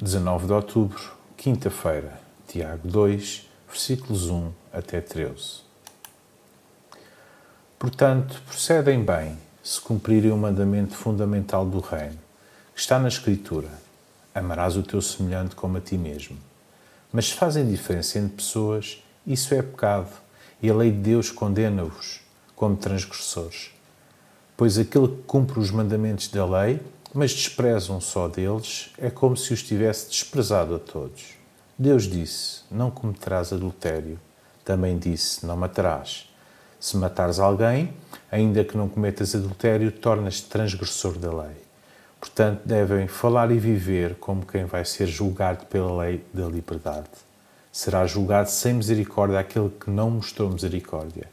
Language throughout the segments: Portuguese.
19 de outubro, quinta-feira, Tiago 2, versículos 1 até 13. Portanto, procedem bem se cumprirem o mandamento fundamental do Reino, que está na Escritura: amarás o teu semelhante como a ti mesmo. Mas se fazem diferença entre pessoas, isso é pecado, e a lei de Deus condena-vos como transgressores. Pois aquele que cumpre os mandamentos da lei mas despreza um só deles, é como se os tivesse desprezado a todos. Deus disse: Não cometerás adultério. Também disse: Não matarás. Se matares alguém, ainda que não cometas adultério, tornas-te transgressor da lei. Portanto, devem falar e viver como quem vai ser julgado pela lei da liberdade. Será julgado sem misericórdia aquele que não mostrou misericórdia.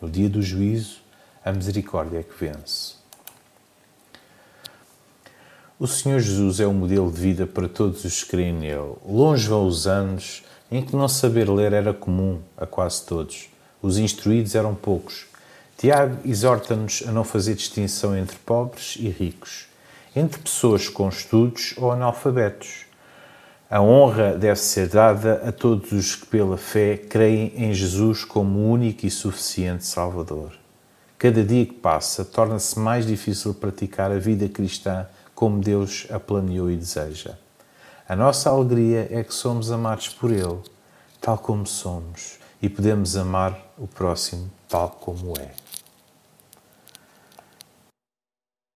No dia do juízo, a misericórdia é que vence. O Senhor Jesus é o modelo de vida para todos os que creem nele. Longe vão os anos em que não saber ler era comum a quase todos. Os instruídos eram poucos. Tiago exorta-nos a não fazer distinção entre pobres e ricos, entre pessoas com estudos ou analfabetos. A honra deve ser dada a todos os que, pela fé, creem em Jesus como o único e suficiente Salvador. Cada dia que passa torna-se mais difícil praticar a vida cristã como Deus a planeou e deseja. A nossa alegria é que somos amados por Ele, tal como somos, e podemos amar o próximo tal como é.